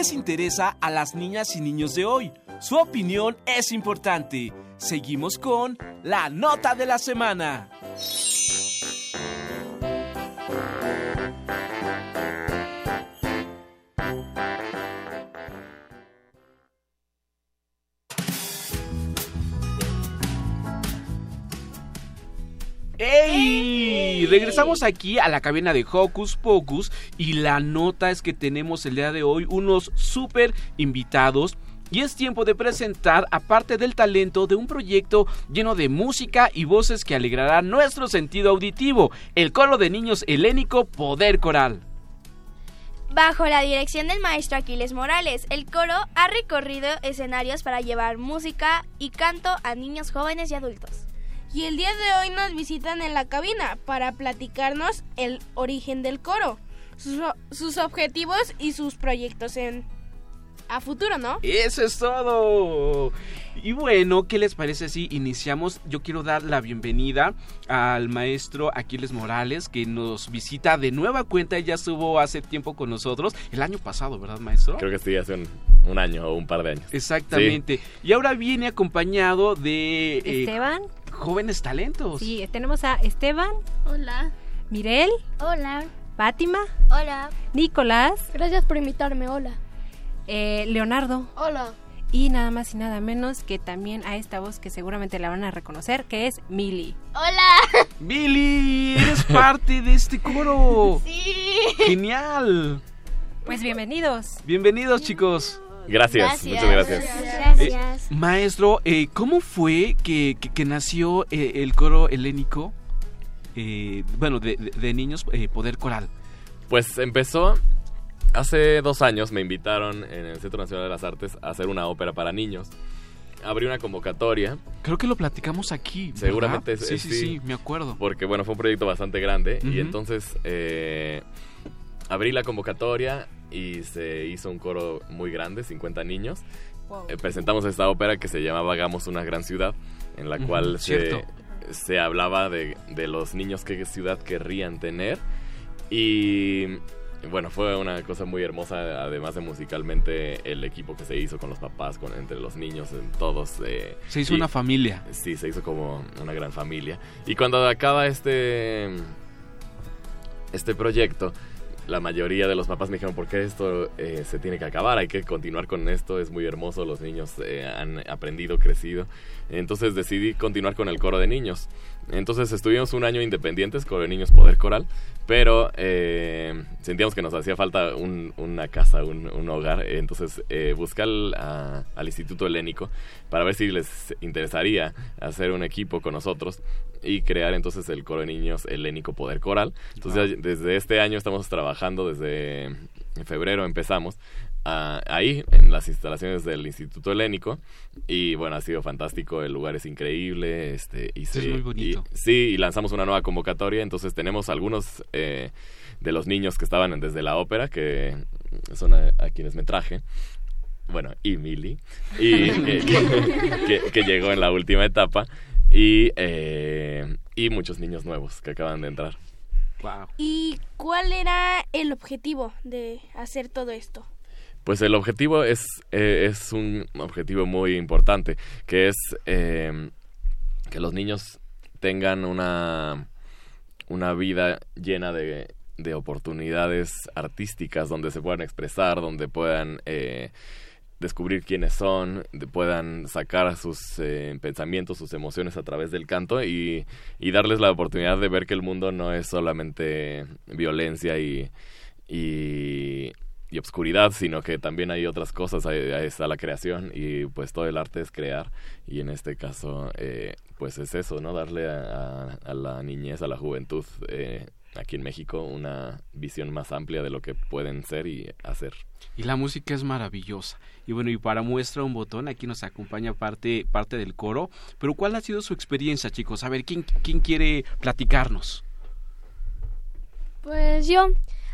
Les interesa a las niñas y niños de hoy? Su opinión es importante. Seguimos con la nota de la semana. Regresamos aquí a la cabina de Hocus Pocus y la nota es que tenemos el día de hoy unos súper invitados. Y es tiempo de presentar, aparte del talento, de un proyecto lleno de música y voces que alegrará nuestro sentido auditivo, el coro de niños helénico Poder Coral. Bajo la dirección del maestro Aquiles Morales, el coro ha recorrido escenarios para llevar música y canto a niños jóvenes y adultos. Y el día de hoy nos visitan en la cabina para platicarnos el origen del coro, sus, sus objetivos y sus proyectos en a futuro, ¿no? Eso es todo. Y bueno, ¿qué les parece si iniciamos? Yo quiero dar la bienvenida al maestro Aquiles Morales, que nos visita de nueva cuenta. Ya estuvo hace tiempo con nosotros, el año pasado, ¿verdad, maestro? Creo que sí, hace un, un año o un par de años. Exactamente. Sí. Y ahora viene acompañado de... Eh, Esteban. Jóvenes talentos. Sí, tenemos a Esteban. Hola. Mirel. Hola. Fátima. Hola. Nicolás. Gracias por invitarme, hola. Eh, Leonardo. Hola. Y nada más y nada menos que también a esta voz que seguramente la van a reconocer, que es Mili. ¡Hola! ¡Mili! ¡Eres parte de este coro! ¡Sí! ¡Genial! Pues bienvenidos. Bienvenidos, chicos. Gracias, gracias. muchas gracias. Gracias. Eh, maestro, eh, ¿cómo fue que, que, que nació eh, el coro helénico? bueno, de, de, de niños, Poder Coral. Pues empezó hace dos años me invitaron en el Centro Nacional de las Artes a hacer una ópera para niños. Abrí una convocatoria. Creo que lo platicamos aquí. ¿verdad? Seguramente sí, sí, sí, sí, me acuerdo. Porque bueno, fue un proyecto bastante grande Uh -huh. y entonces eh, abrí la convocatoria y se hizo un coro muy grande, 50 niños. Wow. Eh, presentamos esta ópera que se llamaba Hagamos una gran ciudad, en la -huh, cual se, se hablaba de, de los niños que ciudad querrían tener. Y bueno, fue una cosa muy hermosa, además de musicalmente el equipo que se hizo con los papás, con entre los niños, en todos. Eh, se hizo y, una familia. Sí, se hizo como una gran familia. Y cuando acaba este este proyecto, la mayoría de los papás me dijeron, ¿por qué esto eh, se tiene que acabar? Hay que continuar con esto, es muy hermoso, los niños eh, han aprendido, crecido. Entonces decidí continuar con el coro de niños. Entonces estuvimos un año independientes con Niños Poder Coral, pero eh, sentíamos que nos hacía falta un- una casa, un, un hogar. Entonces eh, busqué al, a- al Instituto Helénico para ver si les interesaría hacer un equipo con nosotros y crear entonces el coro de niños helénico Poder Coral. Entonces desde este año estamos trabajando, desde en febrero empezamos ah, ahí en las instalaciones del Instituto Helénico y bueno ha sido fantástico el lugar es increíble este y Es sí, muy bonito. y- sí y lanzamos una nueva convocatoria entonces tenemos algunos eh, de los niños que estaban desde la ópera que son a, a quienes me traje bueno, y Mili, y que, que- que llegó en la última etapa, y, eh, y muchos niños nuevos que acaban de entrar. ¿Y cuál era el objetivo de hacer todo esto? Pues el objetivo es, eh, es un objetivo muy importante, que es eh, que los niños tengan una, una vida llena de, de oportunidades artísticas donde se puedan expresar, donde puedan eh, descubrir quiénes son, puedan sacar sus eh, pensamientos, sus emociones a través del canto y, y darles la oportunidad de ver que el mundo no es solamente violencia y, y, y obscuridad, sino que también hay otras cosas, ahí, ahí está la creación y pues todo el arte es crear y en este caso eh, pues es eso, ¿no? Darle a, a- a la niñez, a la juventud eh, aquí en México una visión más amplia de lo que pueden ser y hacer. Y la música es maravillosa. Y bueno, y para muestra un botón, aquí nos acompaña parte, parte del coro. Pero ¿cuál ha sido su experiencia, chicos? A ver, ¿quién, quién quiere platicarnos? Pues yo,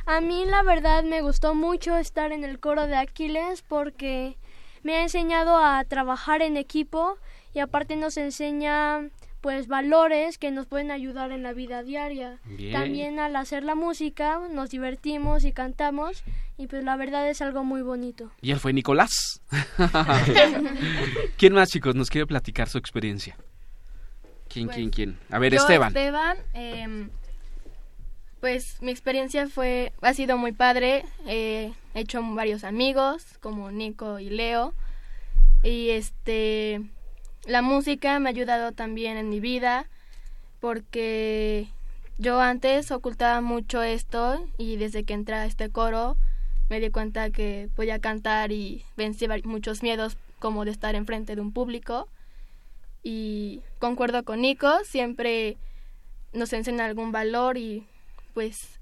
a mí la verdad me gustó mucho estar en el coro de Aquiles porque me ha enseñado a trabajar en equipo y aparte nos enseña pues valores que nos pueden ayudar en la vida diaria. Bien. También al hacer la música nos divertimos y cantamos y pues la verdad es algo muy bonito. Y él fue Nicolás. ¿Quién más, chicos, nos quiere platicar su experiencia? ¿Quién, Pues, quién, quién? A ver, Yo, Esteban. Esteban, em, pues mi experiencia fue, ha sido muy padre. eh, he hecho varios amigos, como Nico y Leo. Y este, la música me ha ayudado también en mi vida, porque yo antes ocultaba mucho esto y desde que entré a este coro me di cuenta que podía cantar y vencí muchos miedos como de estar enfrente de un público y concuerdo con Nico, siempre nos enseña algún valor y pues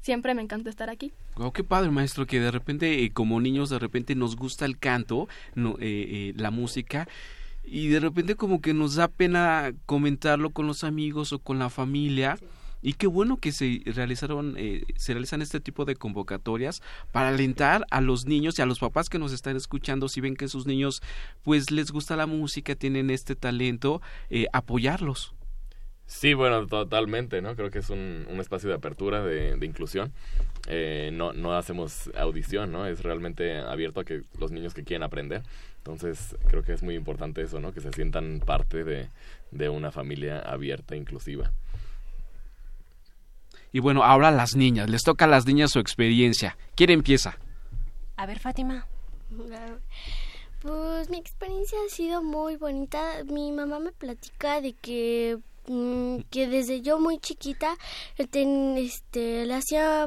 siempre me encanta estar aquí. Oh, qué padre, maestro, que de repente, eh, como niños, de repente nos gusta el canto, no, eh, eh, la música, y de repente como que nos da pena comentarlo con los amigos o con la familia. Y qué bueno que se realizaron, eh, se realizan este tipo de convocatorias para alentar a los niños y a los papás que nos están escuchando, si ven que sus niños pues les gusta la música, tienen este talento, eh, apoyarlos. Sí, bueno, totalmente, ¿no? Creo que es un, un espacio de apertura, de, de inclusión. Eh, no, no hacemos audición, ¿no? Es realmente abierto a que los niños que quieren aprender. Entonces, creo que es muy importante eso, ¿no? Que se sientan parte de, de una familia abierta, inclusiva. Y bueno, ahora las niñas, les toca a las niñas su experiencia. ¿Quién empieza? A ver, Fátima. Pues mi experiencia ha sido muy bonita. Mi mamá me platica de que que desde yo muy chiquita eh, este le hacía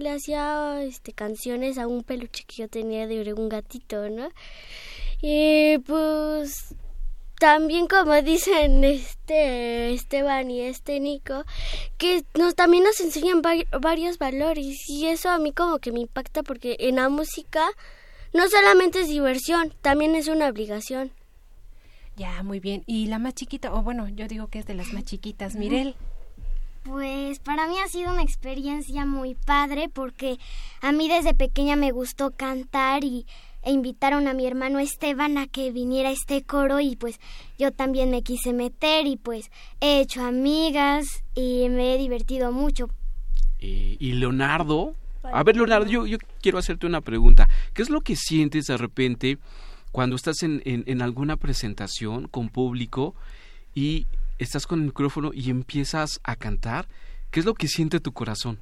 le hacía este canciones a un peluche que yo tenía de un gatito, ¿no? Y pues también como dicen este Esteban y este Nico que nos también nos enseñan vari- varios valores y eso a mí como que me impacta porque en la música no solamente es diversión, también es una obligación. Ya, muy bien. ¿Y la más chiquita? O bueno, yo digo que es de las más chiquitas, Mirel. Pues para mí ha sido una experiencia muy padre porque a mí desde pequeña me gustó cantar y e invitaron a mi hermano Esteban a que viniera a este coro y pues yo también me quise meter y pues he hecho amigas y me he divertido mucho. Eh, y Leonardo. A ver, Leonardo, yo, yo quiero hacerte una pregunta. ¿Qué es lo que sientes de repente cuando estás en, en, en alguna presentación con público y estás con el micrófono y empiezas a cantar? ¿Qué es lo que siente tu corazón?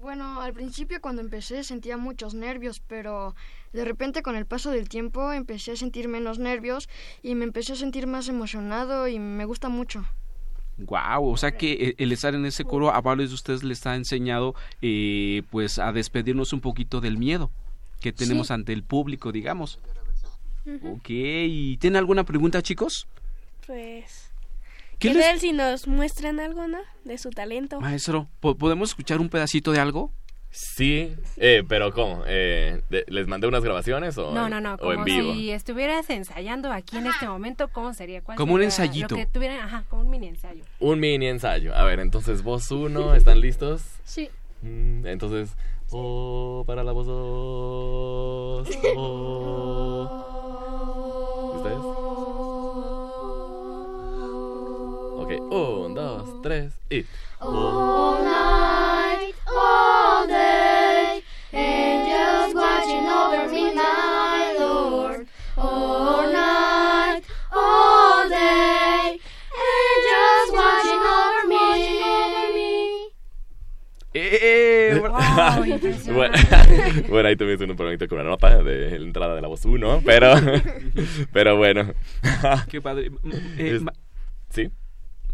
Bueno, al principio cuando empecé sentía muchos nervios, pero de repente con el paso del tiempo empecé a sentir menos nervios y me empecé a sentir más emocionado y me gusta mucho. Wow, o sea que eh, el estar en ese coro a varios de ustedes les ha enseñado eh, pues a despedirnos un poquito del miedo que tenemos Sí. ante el público, digamos. Ujú. Ok, ¿y tienen alguna pregunta, chicos? Pues. ¿Qué ¿Qué les- ver si nos muestran algo, no? De su talento. Maestro, ¿po- ¿podemos escuchar un pedacito de algo? Sí, eh, pero ¿cómo? Eh, ¿Les mandé unas grabaciones o, No, no, no, o en vivo? si estuvieras ensayando aquí en este momento, ¿cómo sería? ¿Cuál Como un ensayito. Lo que tuvieran, ajá, como un mini ensayo. Un mini ensayo. A ver, entonces voz uno, ¿están listos? Sí. Mm, Entonces, oh, para la voz dos. Oh. Ok, un, dos, tres y. All night, all day, angels watching over me, my Lord. All night, all day, angels watching over me. ¡Eh! Wow, bueno, bueno, ahí tuvimos un problemita con la nota de la entrada de la voz 1, pero, pero bueno. Qué padre. Eh, Es-.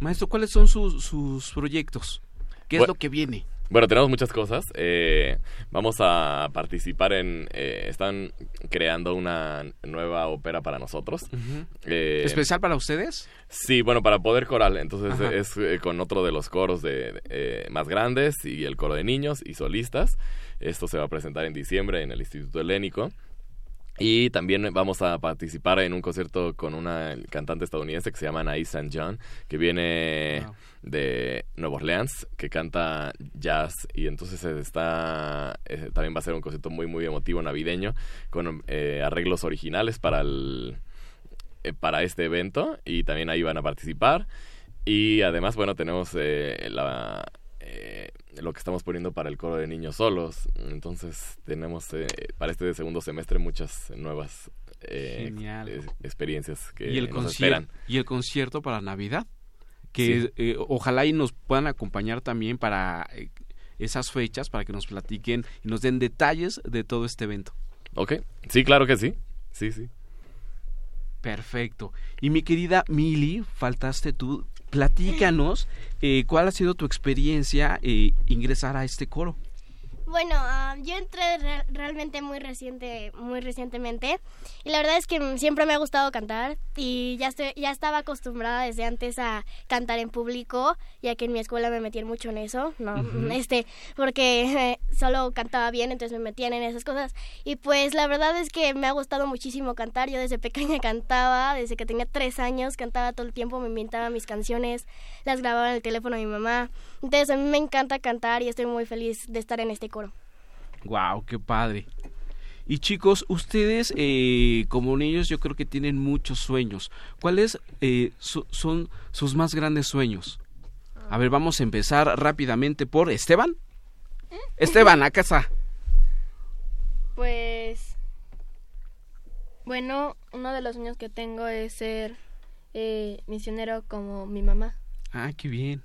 Maestro, ¿cuáles son sus, sus proyectos? ¿Qué es lo que viene? Bueno, tenemos muchas cosas. Eh, vamos a participar en... eh, están creando una nueva ópera para nosotros. Eh, ¿Especial para ustedes? Sí, bueno, para poder coral. Entonces Ajá. es eh, con otro de los coros de, eh, más grandes y el coro de niños y solistas. Esto se va a presentar en diciembre en el Instituto Helénico. Y también vamos a participar en un concierto con una cantante estadounidense que se llama Anaïs St. John, que viene de Nueva Orleans, que canta jazz. Y entonces está eh, también va a ser un concierto muy muy emotivo navideño con eh, arreglos originales para el eh, para este evento. Y también ahí van a participar. Y además bueno tenemos eh, la eh, lo que estamos poniendo para el coro de niños solos entonces tenemos eh, para este segundo semestre muchas nuevas eh, experiencias que y el nos esperan y el concierto para Navidad que eh, ojalá y nos puedan acompañar también para esas fechas para que nos platiquen y nos den detalles de todo este evento. Ok, sí, claro que sí. Sí, sí. Perfecto. Y mi querida Mili, faltaste tú. Platícanos eh, cuál ha sido tu experiencia eh, ingresar a este coro. Bueno, ah, yo entré re- realmente muy reciente, muy recientemente y la verdad es que siempre me ha gustado cantar y ya estoy, ya estaba acostumbrada desde antes a cantar en público, ya que en mi escuela me metían mucho en eso, no, este, porque eh, solo cantaba bien, entonces me metían en esas cosas y pues la verdad es que me ha gustado muchísimo cantar. Yo desde pequeña cantaba, desde que tenía tres años cantaba todo el tiempo, me inventaba mis canciones, las grababa en el teléfono de mi mamá. Entonces a mí me encanta cantar y estoy muy feliz de estar en este. Wow, qué padre. Y chicos, ustedes eh, como niños yo creo que tienen muchos sueños. ¿Cuáles eh, so- son sus más grandes sueños? A ver, vamos a empezar rápidamente por Esteban. Esteban, a casa. Pues, bueno, uno de los sueños que tengo es ser eh, misionero como mi mamá. Ah, qué bien.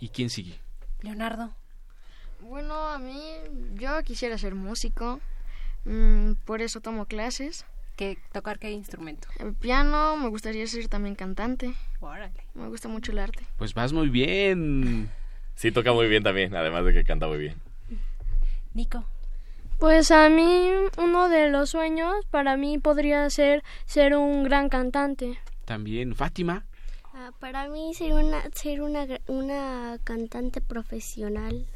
¿Y quién sigue? Leonardo. Bueno, a mí yo quisiera ser músico, mm, por eso tomo clases. ¿Qué, ¿Tocar qué instrumento? El piano, me gustaría ser también cantante. Órale. Me gusta mucho el arte. Pues vas muy bien. Sí, toca muy bien también, además de que canta muy bien. Nico. Pues a mí uno de los sueños para mí podría ser ser un gran cantante. También Fátima. Ah, para mí ser una ser una una cantante profesional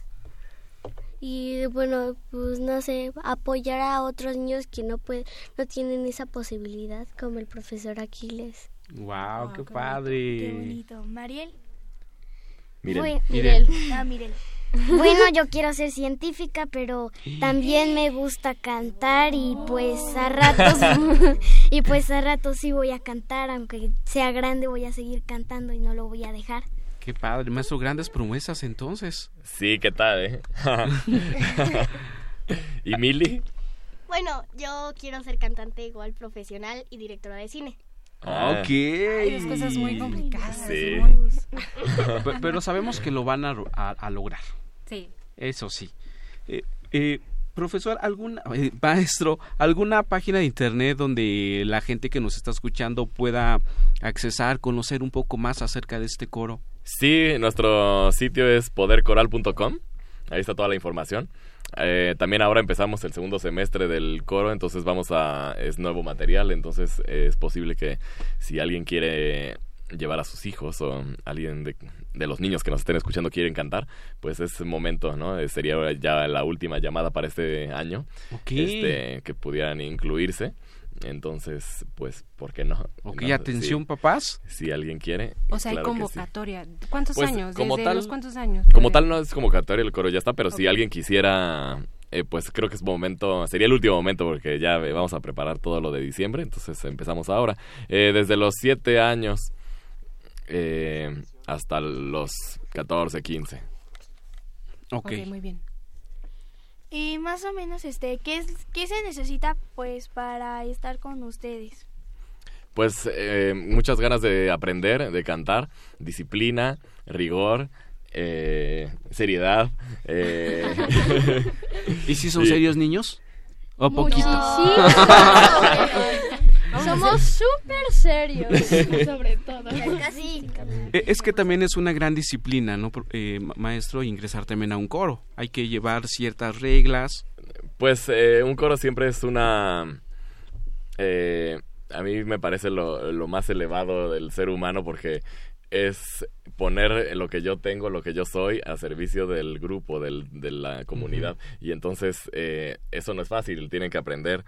y bueno pues no sé apoyar a otros niños que no pueden no tienen esa posibilidad como el profesor Aquiles Wow, qué padre. Qué bonito. Mariel. Miren, Buen- Mirel. Ah, Mirel. Bueno, yo quiero ser científica, pero también me gusta cantar y pues a ratos y pues a ratos sí voy a cantar, aunque sea grande voy a seguir cantando y no lo voy a dejar. Qué padre, maestro, grandes promesas entonces. Sí, ¿qué tal, eh? ¿Y Mili? Bueno, yo quiero ser cantante igual profesional y directora de cine. Ah. Ok. Ay, dos cosas muy complicadas. Sí. muy- Pero sabemos que lo van a, ro- a- a lograr. Sí. Eso sí. Eh, eh, profesor, algún eh, maestro, alguna página de internet donde la gente que nos está escuchando pueda accesar, conocer un poco más acerca de este coro. Sí, nuestro sitio es podercoral.com. Ahí está toda la información. Eh, también ahora empezamos el segundo semestre del coro, entonces vamos a... es nuevo material, entonces es posible que si alguien quiere llevar a sus hijos o alguien de, de los niños que nos estén escuchando quieren cantar, pues es momento, ¿no? Eh, Sería ya la última llamada para este año. Este, que pudieran incluirse. Entonces, pues, ¿por qué no? Ok, No, atención, sí. papás. Si alguien quiere. O sea, hay sí. convocatoria. ¿Cuántos Pues, años? como ¿Desde tal- los cuántos años? Como tal no es convocatoria, el coro ya está, pero si alguien quisiera, eh, pues creo que es momento, sería el último momento porque ya eh, vamos a preparar todo lo de diciembre, entonces empezamos ahora. Eh, desde los 7 años eh, hasta los 14, 15. Ok. muy bien. Y más o menos, este, ¿qué, es, qué se necesita, pues, para estar con ustedes? Pues eh, muchas ganas de aprender, de cantar, disciplina, rigor, eh, seriedad. eh, ¿Y si son Sí. serios niños? ¿O poquito? Somos súper serios, sobre todo. Casi. Eh, Es que también es una gran disciplina, ¿no, eh, ma- maestro? Ingresar también a un coro. Hay que llevar ciertas reglas. Pues eh, un coro siempre es una... eh, a mí me parece lo, lo más elevado del ser humano porque es poner lo que yo tengo, lo que yo soy, a servicio del grupo, del, de la comunidad. Y entonces eh, eso no es fácil, tienen que aprender.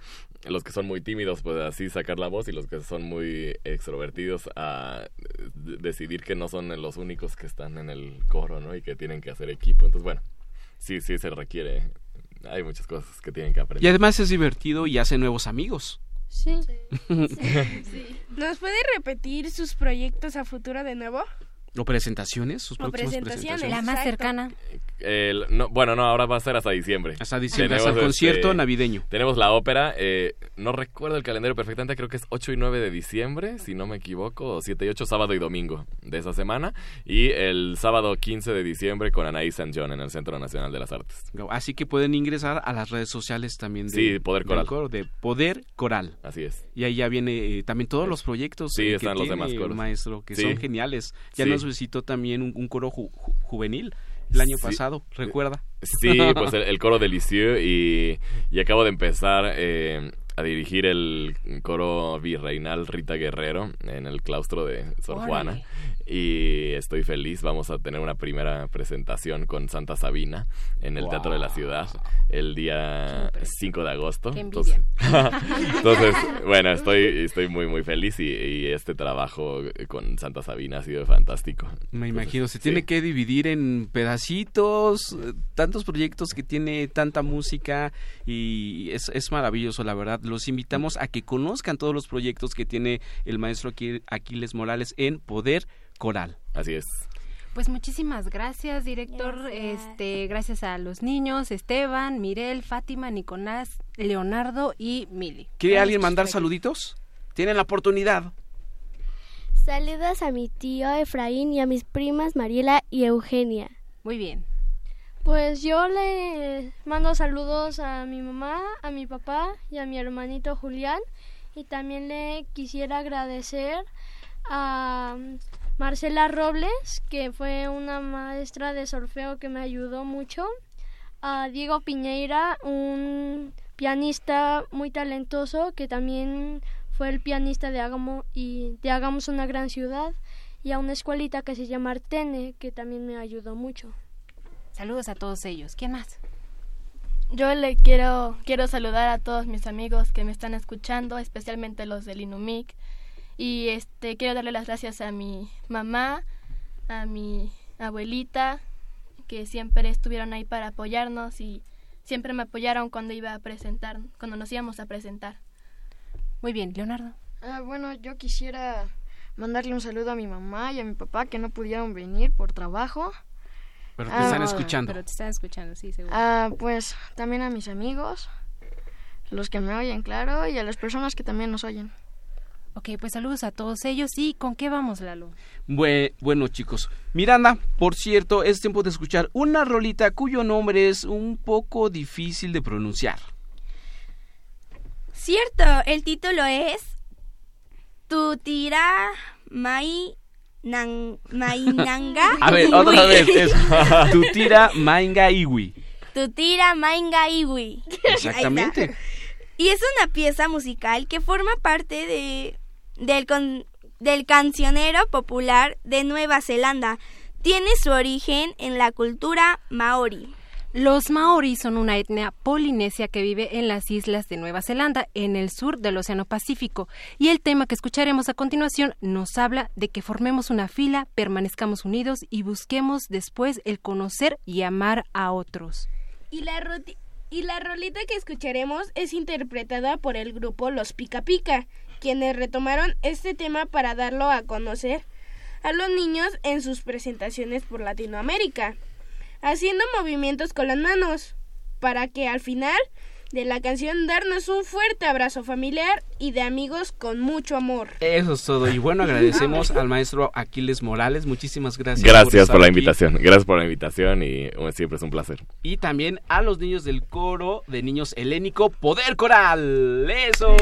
Los que son muy tímidos, pues así sacar la voz y los que son muy extrovertidos a decidir que no son los únicos que están en el coro, ¿no? Y que tienen que hacer equipo. Entonces, bueno, sí, sí se requiere. Hay muchas cosas que tienen que aprender. Y además es divertido y hace nuevos amigos. Sí. ¿Nos puede repetir sus proyectos a futuro de nuevo? ¿O presentaciones? ¿Sus O presentaciones. presentaciones? La más Exacto. cercana. El- no, bueno, no, ahora va a ser hasta diciembre. Hasta diciembre, hasta el concierto navideño. Tenemos la ópera, eh, no recuerdo el calendario perfectamente, creo que es 8 y 9 de diciembre, si no me equivoco, o 7 y 8, sábado y domingo de esa semana. Y el sábado 15 de diciembre con Anaís San John en el Centro Nacional de las Artes. Así que pueden ingresar a las redes sociales también de Sí, Poder Coral. coro, de Poder Coral. Así es. Y ahí ya viene eh, también todos los proyectos Sí, eh, que están los tiene demás el coros. maestro, que Sí. son geniales. Ya Sí. nos visitó también un, un coro ju- ju- juvenil el año Sí. pasado, ¿recuerda? Sí, pues el, el coro de Lisieux y, y acabo de empezar eh, a dirigir el coro virreinal Rita Guerrero en el claustro de Sor. Juana y estoy feliz, vamos a tener una primera presentación con Santa Sabina en el Teatro de la Ciudad el día 5 de agosto. Qué Entonces, bueno, estoy, estoy muy muy feliz y, y este trabajo con Santa Sabina ha sido fantástico. Me imagino, se sí. tiene que dividir en pedacitos, tantos proyectos que tiene tanta música y es, es maravilloso, la verdad. Los invitamos a que conozcan todos los proyectos que tiene el maestro Aquil- Aquiles Morales en Poder Coral. Así es. Pues muchísimas gracias, director. Este, gracias a los niños, Esteban, Mirel, Fátima, Nicolás, Leonardo y Mili. ¿Quiere alguien mandar saluditos? Tienen la oportunidad. Saludos a mi tío Efraín y a mis primas Mariela y Eugenia. Muy bien. Pues yo le mando saludos a mi mamá, a mi papá y a mi hermanito Julián. Y también le quisiera agradecer a Marcela Robles, que fue una maestra de solfeo que me ayudó mucho. A Diego Piñeira, un pianista muy talentoso que también fue el pianista de Hagamos, y de Hagamos una gran ciudad. Y a una escuelita que se llama Artene, que también me ayudó mucho. Saludos a todos ellos. ¿Quién más? Yo le quiero, quiero saludar a todos mis amigos que me están escuchando, especialmente los del Inumic. Y este quiero darle las gracias a mi mamá, a mi abuelita, que siempre estuvieron ahí para apoyarnos y siempre me apoyaron cuando iba a presentar, cuando nos íbamos a presentar. Muy bien, Leonardo. Ah, bueno, yo quisiera mandarle un saludo a mi mamá y a mi papá que no pudieron venir por trabajo. Pero te Ah, están escuchando. Pero te están escuchando, sí, seguro. Ah, pues también a mis amigos, los que me oyen, claro, y a las personas que también nos oyen. Ok, pues saludos a todos ellos y ¿con qué vamos, Lalo? Bue- bueno, chicos. Miranda, por cierto, es tiempo de escuchar una rolita cuyo nombre es un poco difícil de pronunciar. Cierto, el título es Tutira Mai Nan- Mainanga. A ver, otra Iwi. vez. Es Tutira Mainga Iwi. Tutira Mainga Iwi. Exactamente. Y es una pieza musical que forma parte de del, con- del cancionero popular de Nueva Zelanda. Tiene su origen en la cultura maori. Los maorí son una etnia polinesia que vive en las islas de Nueva Zelanda, en el sur del Océano Pacífico. Y el tema que escucharemos a continuación nos habla de que formemos una fila, permanezcamos unidos y busquemos después el conocer y amar a otros. Y la, y la rolita que escucharemos es interpretada por el grupo Los Pica Pica, quienes retomaron este tema para darlo a conocer a los niños en sus presentaciones por Latinoamérica, haciendo movimientos con las manos, para que al final de la canción darnos un fuerte abrazo familiar y de amigos con mucho amor. Eso es todo. Y bueno, agradecemos al maestro Aquiles Morales. Muchísimas gracias. Gracias por la aquí. invitación. Gracias por la invitación y siempre es un placer. Y también a los niños del coro de niños helénico Poder Coral. Eso.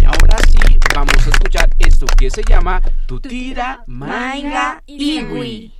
Y ahora sí, vamos a escuchar esto que se llama Tutira Manga Iwi.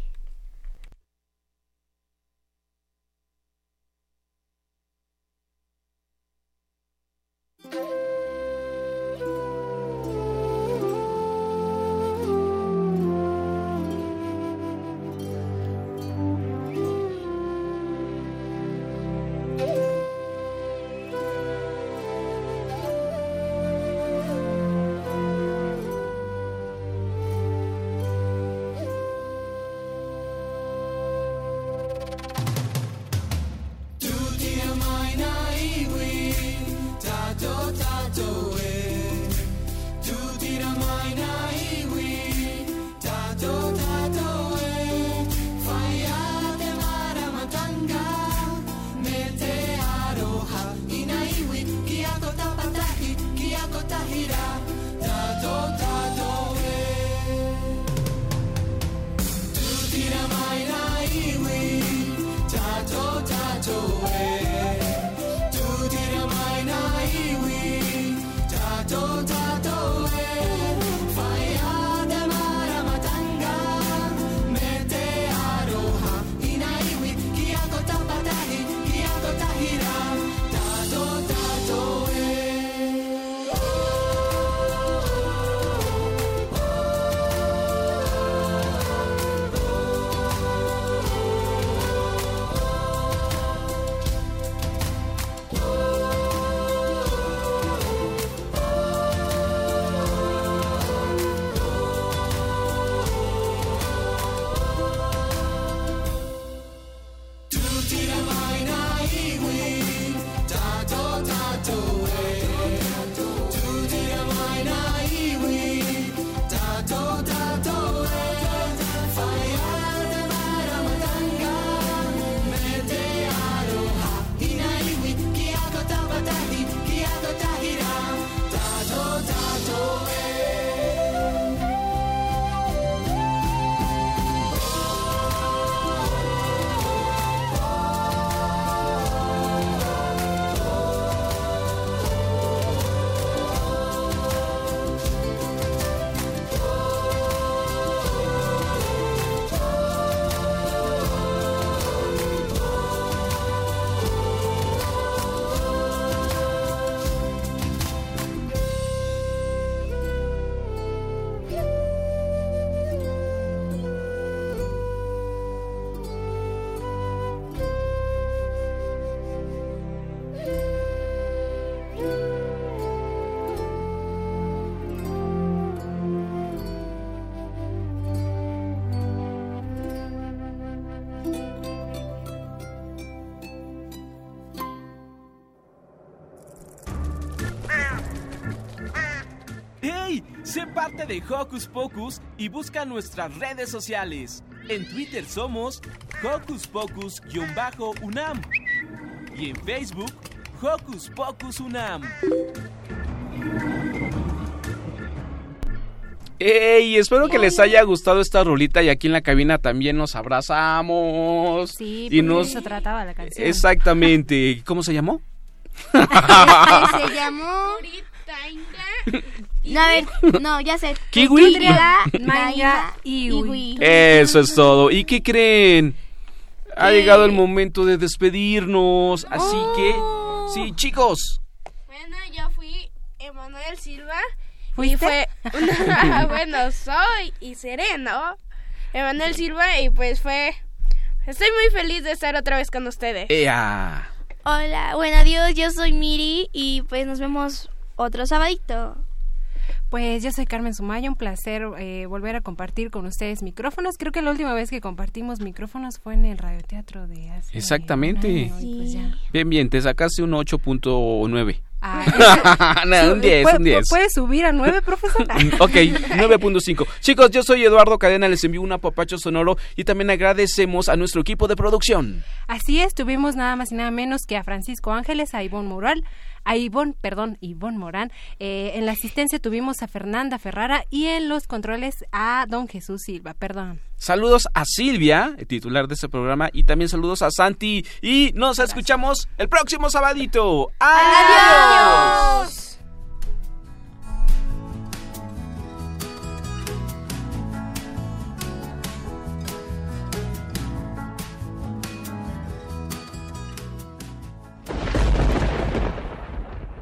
Parte de Hocus Pocus y busca nuestras redes sociales. En Twitter somos Hocus Pocus-UNAM y en Facebook Hocus Pocus UNAM. ¡Ey! Espero que les haya gustado esta rolita y aquí en la cabina también nos abrazamos. Sí, y nos... eso trataba la canción. Exactamente. ¿Cómo se llamó? se llamó... No, a ver, no, ya sé. Kiwi. Manga, Iwi. Eso es todo. ¿Y qué creen? Ha llegado el momento de despedirnos. Así que, sí, chicos. Bueno, yo fui Emanuel Silva. Y ¿Fuiste? fue una- bueno, soy y seré, ¿no? Emanuel Silva y pues fue... Estoy muy feliz de estar otra vez con ustedes. ¡Ea! Hola, bueno, adiós, yo soy Miri y pues nos vemos otro sabadito. Pues yo soy Carmen Sumaya, un placer eh, volver a compartir con ustedes micrófonos. Creo que la última vez que compartimos micrófonos fue en el radioteatro de hace Exactamente. un año, y pues ya. Bien, bien, te sacaste un 8.9. Ah, no, un 10, ¿Puede- un 10. ¿Puede subir a 9, profesor? Ok, 9.5. Chicos, yo soy Eduardo Cadena, les envío un apapacho sonoro y también agradecemos a nuestro equipo de producción. Así es, tuvimos nada más y nada menos que a Francisco Ángeles, a Ivonne Moral, a Ivonne, perdón, Ivonne Morán. Eh, en la asistencia tuvimos a Fernanda Ferrara y en los controles a Don Jesús Silva, perdón. Saludos a Silvia, titular de este programa, y también saludos a Santi. Y nos escuchamos el próximo sabadito. ¡Adiós!